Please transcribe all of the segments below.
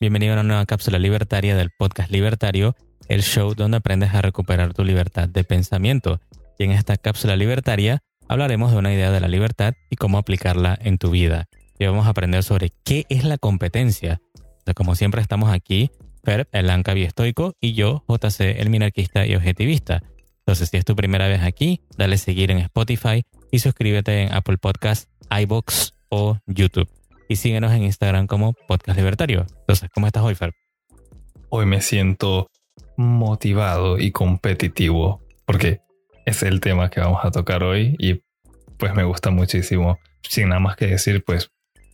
Bienvenido a una nueva cápsula libertaria del podcast Libertario, el show donde aprendes a recuperar tu libertad de pensamiento. Y en esta cápsula libertaria hablaremos de una idea de la libertad y cómo aplicarla en tu vida. Y vamos a aprender sobre qué es la competencia. como siempre estamos aquí, Ferb, el Anca estoico, y yo, JC, el minarquista y objetivista. Entonces, si es tu primera vez aquí, dale seguir en Spotify y suscríbete en Apple Podcasts, iBox o YouTube y síguenos en Instagram como Podcast Libertario. Entonces, ¿cómo estás hoy, Fer? Hoy me siento motivado y competitivo porque es el tema que vamos a tocar hoy y pues me gusta muchísimo. Sin nada más que decir, pues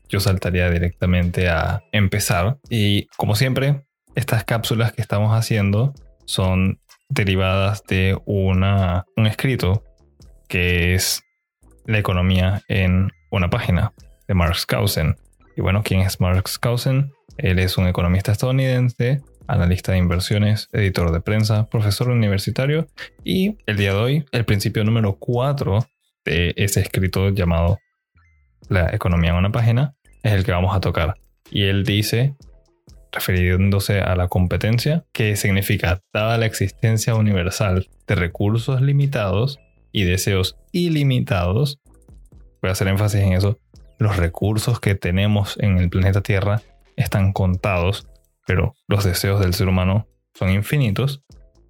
yo saltaría directamente a empezar y como siempre, estas cápsulas que estamos haciendo son derivadas de una, un escrito que es la economía en una página de Mark Skousen. Y bueno, ¿quién es Mark Skousen? Él es un economista estadounidense, analista de inversiones, editor de prensa, profesor universitario y el día de hoy el principio número 4 de ese escrito llamado La economía en una página es el que vamos a tocar. Y él dice, refiriéndose a la competencia, que significa, dada la existencia universal de recursos limitados y deseos ilimitados, voy a hacer énfasis en eso, los recursos que tenemos en el planeta Tierra están contados, pero los deseos del ser humano son infinitos.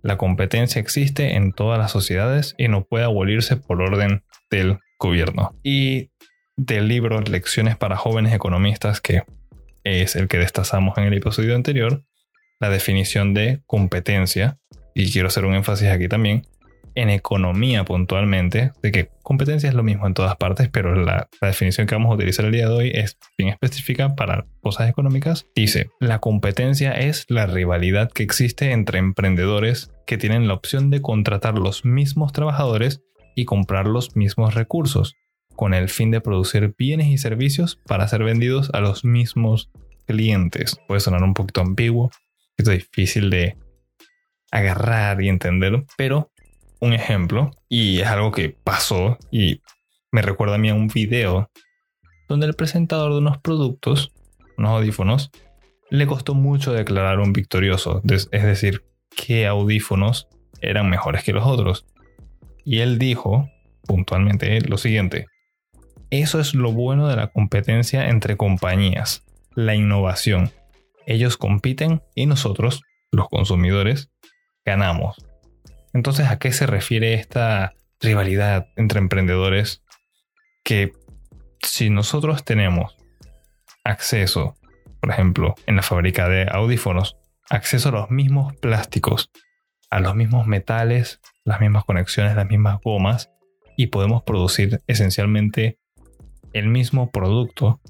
La competencia existe en todas las sociedades y no puede abolirse por orden del gobierno. Y del libro Lecciones para jóvenes economistas, que es el que destazamos en el episodio anterior, la definición de competencia, y quiero hacer un énfasis aquí también, en economía puntualmente, de que competencia es lo mismo en todas partes, pero la, definición que vamos a utilizar el día de hoy es bien específica para cosas económicas. Dice, la competencia es la rivalidad que existe entre emprendedores que tienen la opción de contratar los mismos trabajadores y comprar los mismos recursos, con el fin de producir bienes y servicios para ser vendidos a los mismos clientes. Puede sonar un poquito ambiguo, es difícil de agarrar y entender, pero un ejemplo y es algo que pasó y me recuerda a mí a un video donde el presentador de unos productos, unos audífonos, le costó mucho declarar un victorioso, es decir, qué audífonos eran mejores que los otros. Y él dijo puntualmente lo siguiente, eso es lo bueno de la competencia entre compañías, la innovación. Ellos compiten y nosotros, los consumidores, ganamos. Entonces, ¿a qué se refiere esta rivalidad entre emprendedores? Que si nosotros tenemos acceso, por ejemplo, en la fábrica de audífonos, acceso a los mismos plásticos, a los mismos metales, las mismas conexiones, las mismas gomas, y podemos producir esencialmente el mismo producto,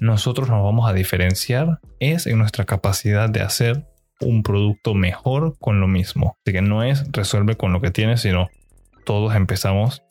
nosotros nos vamos a diferenciar es en nuestra capacidad de hacer un producto mejor con lo mismo. Así que no es resuelve con lo que tienes, sino todos empezamos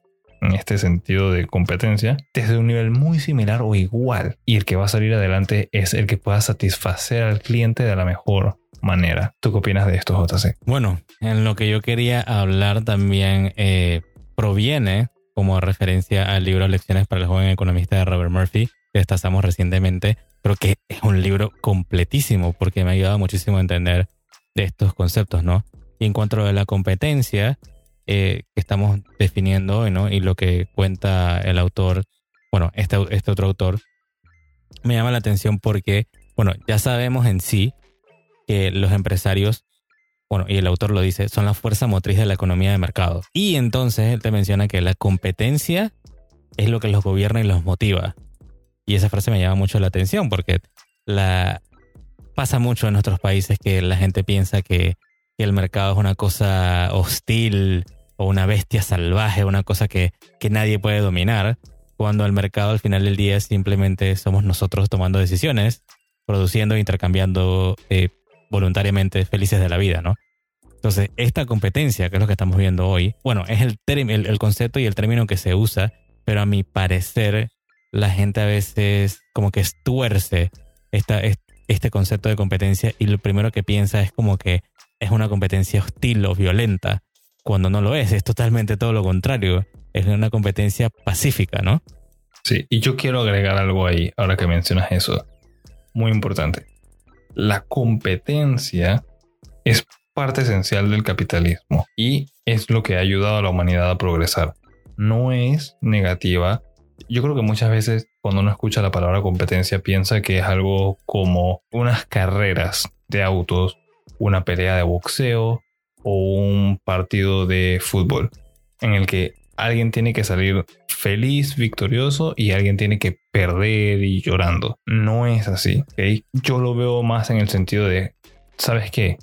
en este sentido de competencia desde un nivel muy similar o igual. Y el que va a salir adelante es el que pueda satisfacer al cliente de la mejor manera. ¿Tú qué opinas de esto, JC? Bueno, en lo que yo quería hablar también eh, proviene como referencia al libro Lecciones para el joven economista de Robert Murphy, destazamos recientemente, Creo que es un libro completísimo porque me ha ayudado muchísimo a entender de estos conceptos, ¿no? Y en cuanto a la competencia eh, que estamos definiendo hoy, ¿no? Y lo que cuenta el autor, bueno, este, este otro autor, me llama la atención porque, bueno, ya sabemos en sí que los empresarios, bueno, y el autor lo dice, son la fuerza motriz de la economía de mercado. Y entonces él te menciona que la competencia es lo que los gobierna y los motiva. Y esa frase me llama mucho la atención porque pasa mucho en nuestros países que la gente piensa que, el mercado es una cosa hostil o una bestia salvaje, una cosa que, que nadie puede dominar, cuando el mercado al final del día simplemente somos nosotros tomando decisiones, produciendo, intercambiando eh, voluntariamente felices de la vida, ¿no? Entonces, esta competencia, que es lo que estamos viendo hoy, bueno, es el, el, el concepto y el término que se usa, pero a mi parecer la gente a veces como que estuerce esta, este concepto de competencia y lo primero que piensa es como que es una competencia hostil o violenta, cuando no lo es, es totalmente todo lo contrario, es una competencia pacífica, ¿no? Sí, y yo quiero agregar algo ahí, ahora que mencionas eso. muy importante. La competencia es parte esencial del capitalismo y es lo que ha ayudado a la humanidad a progresar. No es negativa. Yo creo que muchas veces cuando uno escucha la palabra competencia piensa que es algo como unas carreras de autos, una pelea de boxeo o un partido de fútbol en el que alguien tiene que salir feliz, victorioso y alguien tiene que perder y llorando. No es así. Yo lo veo más en el sentido de, ¿sabes qué?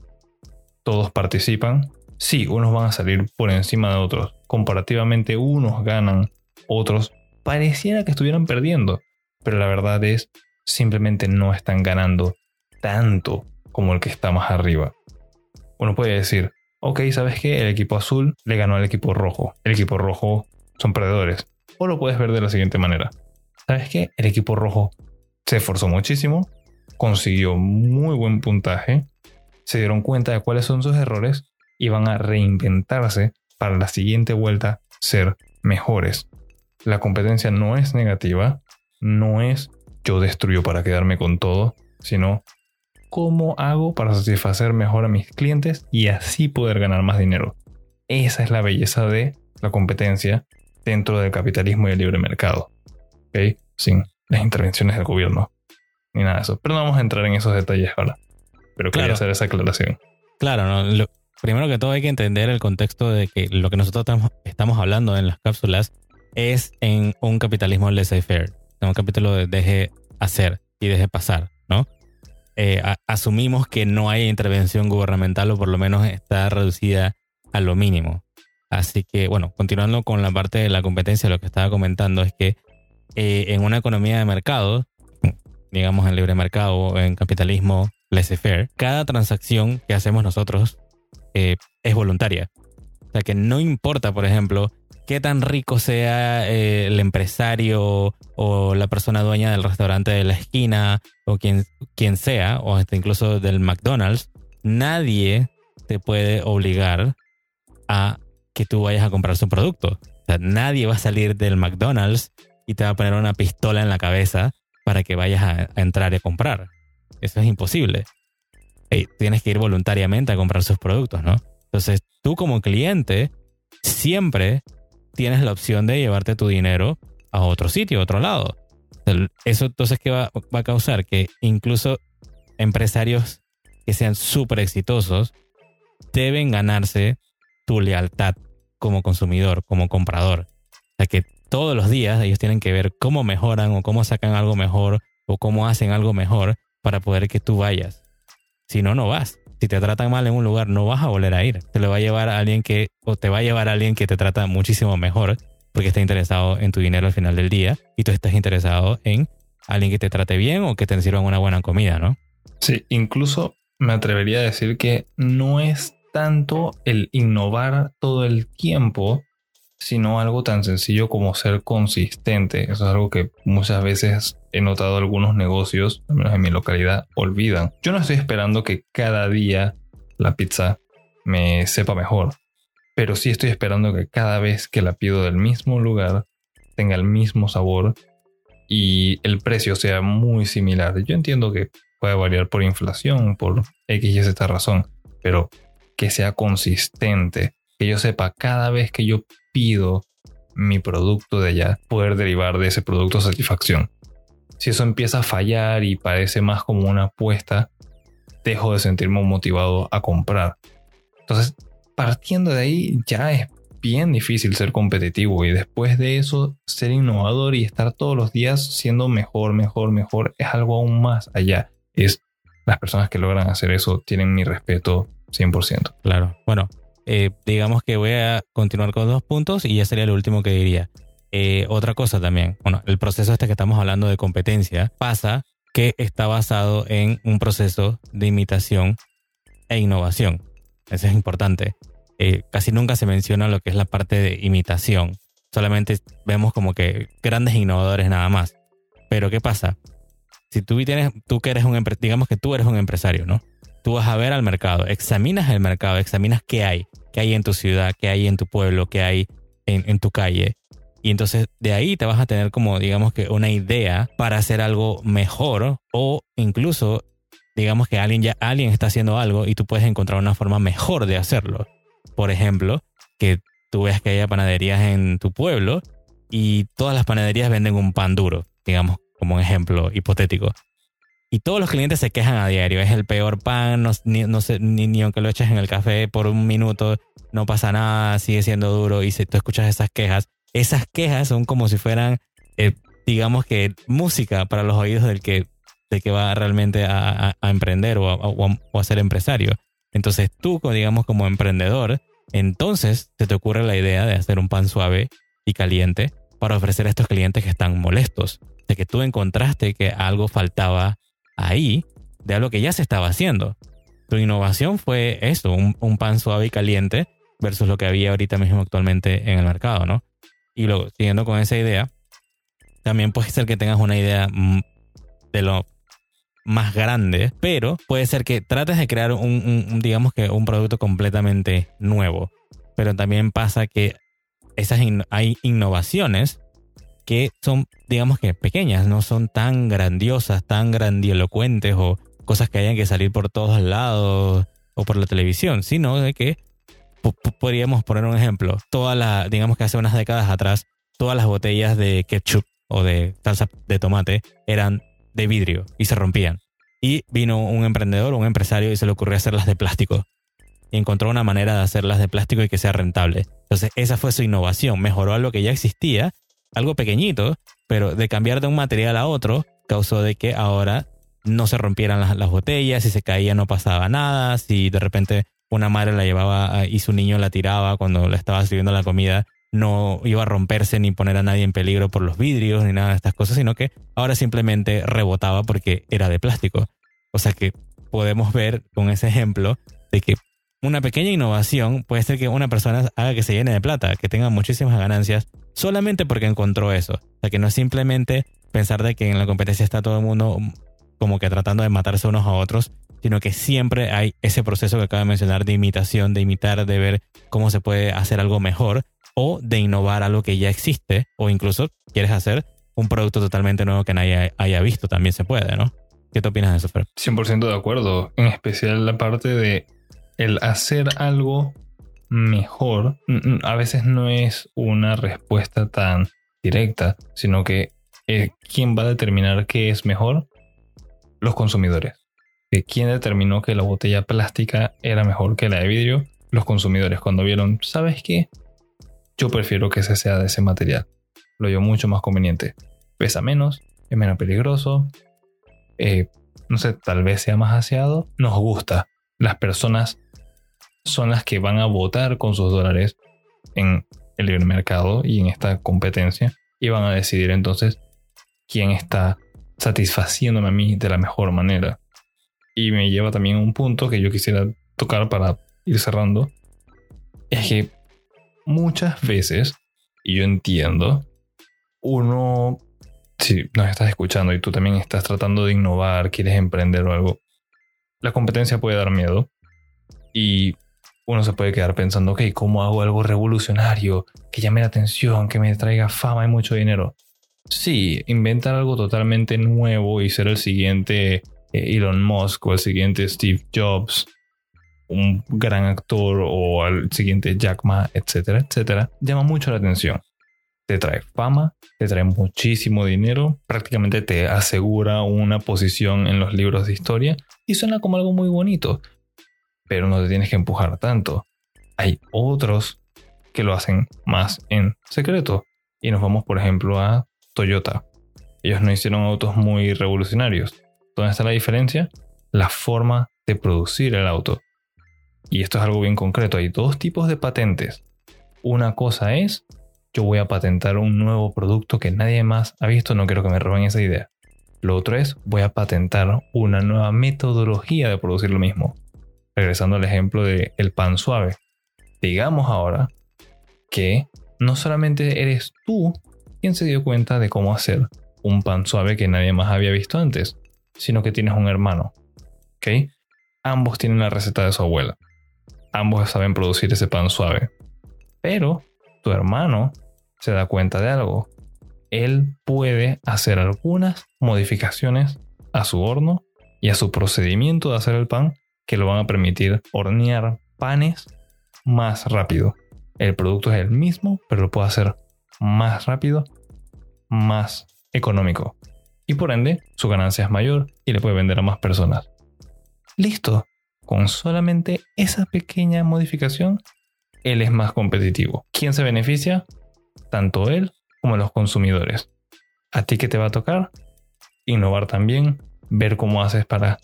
Todos participan. Sí, unos van a salir por encima de otros. Comparativamente unos ganan, otros pareciera que estuvieran perdiendo. Pero la verdad es, simplemente no están ganando tanto como el que está más arriba. Uno puede decir, ok, ¿sabes qué? El equipo azul le ganó al equipo rojo. El equipo rojo son perdedores. O lo puedes ver de la siguiente manera. ¿Sabes qué? El equipo rojo se esforzó muchísimo, consiguió muy buen puntaje, se dieron cuenta de cuáles son sus errores y van a reinventarse para la siguiente vuelta ser mejores. La competencia no es negativa, no es yo destruyo para quedarme con todo, sino cómo hago para satisfacer mejor a mis clientes y así poder ganar más dinero. Esa es la belleza de la competencia dentro del capitalismo y el libre mercado. Sin las intervenciones del gobierno ni nada de eso. Pero no vamos a entrar en esos detalles ahora. Pero quería hacer esa aclaración. Claro, ¿no? primero que todo hay que entender el contexto de que lo que nosotros estamos hablando en las cápsulas es en un capitalismo laissez-faire, en un capítulo de deje hacer y deje pasar, ¿no? Eh, asumimos que no hay intervención gubernamental o por lo menos está reducida a lo mínimo. Así que, bueno, continuando con la parte de la competencia, lo que estaba comentando es que eh, en una economía de mercado, digamos en libre mercado en capitalismo laissez-faire, cada transacción que hacemos nosotros eh, es voluntaria. O sea que no importa, por ejemplo, qué tan rico sea eh, el empresario o la persona dueña del restaurante de la esquina o quien, quien sea, o incluso del McDonald's, nadie te puede obligar a que tú vayas a comprar su producto. O sea, nadie va a salir del McDonald's y te va a poner una pistola en la cabeza para que vayas a, entrar y a comprar. Eso es imposible. tienes que ir voluntariamente a comprar sus productos, ¿no? Entonces, tú como cliente siempre tienes la opción de llevarte tu dinero a otro sitio, a otro lado. Eso entonces, ¿qué va, a causar? Que incluso empresarios que sean súper exitosos deben ganarse tu lealtad como consumidor, como comprador. O sea que todos los días ellos tienen que ver cómo mejoran o cómo sacan algo mejor o cómo hacen algo mejor para poder que tú vayas. Si no, no vas si te tratan mal en un lugar, no vas a volver a ir. Te lo va a llevar a alguien que, o te va a llevar a alguien que te trata muchísimo mejor porque está interesado en tu dinero al final del día y tú estás interesado en alguien que te trate bien o que te sirva una buena comida, ¿no? Sí, incluso me atrevería a decir que no es tanto el innovar todo el tiempo, sino algo tan sencillo como ser consistente. Eso es algo que muchas veces he notado algunos negocios, al menos en mi localidad, olvidan. Yo no estoy esperando que cada día la pizza me sepa mejor, pero sí estoy esperando que cada vez que la pido del mismo lugar tenga el mismo sabor y el precio sea muy similar. Yo entiendo que puede variar por inflación, por X y Z razón, pero que sea consistente, que yo sepa cada vez que yo pido mi producto de allá, poder derivar de ese producto satisfacción. Si eso empieza a fallar y parece más como una apuesta, dejo de sentirme motivado a comprar. Entonces, partiendo de ahí, ya es bien difícil ser competitivo y después de eso, ser innovador y estar todos los días siendo mejor, mejor, mejor, es algo aún más allá. Es las personas que logran hacer eso tienen mi respeto 100%. Claro. Bueno, eh, digamos que voy a continuar con dos puntos y ya sería el último que diría. Eh, otra cosa también, bueno, el proceso este que estamos hablando de competencia pasa que está basado en un proceso de imitación e innovación. Eso es importante. Eh, casi nunca se menciona lo que es la parte de imitación. Solamente vemos como que grandes innovadores nada más. Pero ¿qué pasa? Si tú tienes, tú que eres un, digamos que tú eres un empresario, ¿no? tú vas a ver al mercado, examinas el mercado, examinas qué hay, qué hay en tu ciudad, qué hay en tu pueblo, qué hay en, tu calle. Y entonces de ahí te vas a tener como, digamos que una idea para hacer algo mejor o incluso, digamos que alguien ya alguien está haciendo algo y tú puedes encontrar una forma mejor de hacerlo. Por ejemplo, que tú veas que haya panaderías en tu pueblo y todas las panaderías venden un pan duro, digamos, como un ejemplo hipotético. Y todos los clientes se quejan a diario. Es el peor pan, no, ni, no sé, ni, aunque lo eches en el café por un minuto, no pasa nada, sigue siendo duro. Y si tú escuchas esas quejas, esas quejas son como si fueran, eh, digamos que, música para los oídos del que, que va realmente a, emprender o a, ser empresario. Entonces tú, digamos, como emprendedor, entonces se te ocurre la idea de hacer un pan suave y caliente para ofrecer a estos clientes que están molestos. De que tú encontraste que algo faltaba ahí de algo que ya se estaba haciendo. Tu innovación fue eso, un, pan suave y caliente versus lo que había ahorita mismo actualmente en el mercado, ¿no? Y luego, siguiendo con esa idea, también puede ser que tengas una idea mm, de lo más grande, pero puede ser que trates de crear un, digamos que un producto completamente nuevo. Pero también pasa que esas hay innovaciones que son, digamos que pequeñas, no son tan grandiosas, tan grandilocuentes o cosas que hayan que salir por todos lados o por la televisión, sino de que podríamos poner un ejemplo. Todas las, digamos que hace unas décadas atrás, todas las botellas de ketchup o de salsa de tomate eran de vidrio y se rompían. Y vino un emprendedor, un empresario y se le ocurrió hacerlas de plástico. Y encontró una manera de hacerlas de plástico y que sea rentable. Entonces esa fue su innovación. Mejoró algo que ya existía algo pequeñito, pero de cambiar de un material a otro causó de que ahora no se rompieran las, botellas, si se caía no pasaba nada, si de repente una madre la llevaba y su niño la tiraba cuando le estaba sirviendo la comida, no iba a romperse ni poner a nadie en peligro por los vidrios ni nada de estas cosas, sino que ahora simplemente rebotaba porque era de plástico. O sea que podemos ver con ese ejemplo de que una pequeña innovación puede ser que una persona haga que se llene de plata, que tenga muchísimas ganancias solamente porque encontró eso. O sea, que no es simplemente pensar de que en la competencia está todo el mundo como que tratando de matarse unos a otros, sino que siempre hay ese proceso que acabo de mencionar de imitación, de imitar, de ver cómo se puede hacer algo mejor o de innovar algo que ya existe o incluso quieres hacer un producto totalmente nuevo que nadie haya visto, también se puede, ¿no? ¿Qué te opinas de eso, Fer? 100% de acuerdo, en especial la parte de el hacer algo mejor a veces no es una respuesta tan directa, sino que eh, ¿quién va a determinar qué es mejor? Los consumidores. ¿Quién determinó que la botella plástica era mejor que la de vidrio? Los consumidores cuando vieron, ¿sabes qué? Yo prefiero que ese sea de ese material. Lo veo mucho más conveniente. Pesa menos, es menos peligroso, eh, no sé, tal vez sea más aseado. Nos gusta. Las personas son las que van a votar con sus dólares en el libre mercado y en esta competencia y van a decidir entonces quién está satisfaciéndome a mí de la mejor manera. Y me lleva también a un punto que yo quisiera tocar para ir cerrando. Es que muchas veces, y yo entiendo, uno, si nos estás escuchando y tú también estás tratando de innovar, quieres emprender o algo, la competencia puede dar miedo. Y uno se puede quedar pensando, ok, ¿cómo hago algo revolucionario que llame la atención, que me traiga fama y mucho dinero? Sí, inventar algo totalmente nuevo y ser el siguiente Elon Musk o el siguiente Steve Jobs, un gran actor o el siguiente Jack Ma, etcétera, etcétera, llama mucho la atención. Te trae fama, te trae muchísimo dinero, prácticamente te asegura una posición en los libros de historia y suena como algo muy bonito pero no te tienes que empujar tanto. Hay otros que lo hacen más en secreto. Y nos vamos, por ejemplo, a Toyota. Ellos no hicieron autos muy revolucionarios. ¿Dónde está la diferencia? La forma de producir el auto. Y esto es algo bien concreto. Hay dos tipos de patentes. Una cosa es, yo voy a patentar un nuevo producto que nadie más ha visto, no quiero que me roben esa idea. Lo otro es, voy a patentar una nueva metodología de producir lo mismo regresando al ejemplo de el pan suave, digamos ahora que no solamente eres tú quien se dio cuenta de cómo hacer un pan suave que nadie más había visto antes, sino que tienes un hermano. ¿Ok? Ambos tienen la receta de su abuela. Ambos saben producir ese pan suave. Pero tu hermano se da cuenta de algo. Él puede hacer algunas modificaciones a su horno y a su procedimiento de hacer el pan que lo van a permitir hornear panes más rápido. El producto es el mismo, pero lo puede hacer más rápido, más económico. Y por ende, su ganancia es mayor y le puede vender a más personas. Listo. Con solamente esa pequeña modificación, él es más competitivo. ¿Quién se beneficia? Tanto él como los consumidores. ¿A ti qué te va a tocar? Innovar también, ver cómo haces para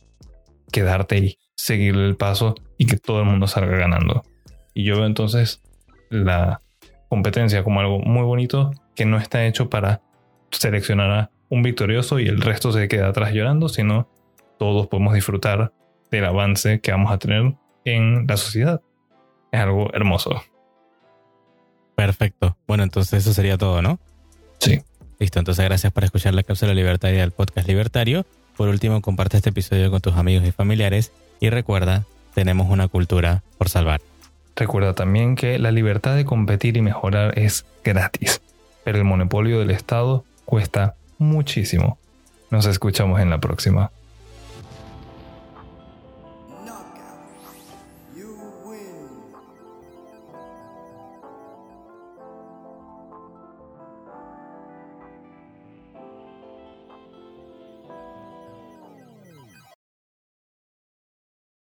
quedarte y seguir el paso y que todo el mundo salga ganando. Y yo veo entonces la competencia como algo muy bonito que no está hecho para seleccionar a un victorioso y el resto se queda atrás llorando, sino todos podemos disfrutar del avance que vamos a tener en la sociedad. Es algo hermoso. Perfecto. Bueno, entonces eso sería todo, ¿no? Sí. Listo, entonces gracias por escuchar la cápsula libertaria del podcast libertario. Por último, comparte este episodio con tus amigos y familiares y recuerda, tenemos una cultura por salvar. Recuerda también que la libertad de competir y mejorar es gratis, pero el monopolio del Estado cuesta muchísimo. Nos escuchamos en la próxima.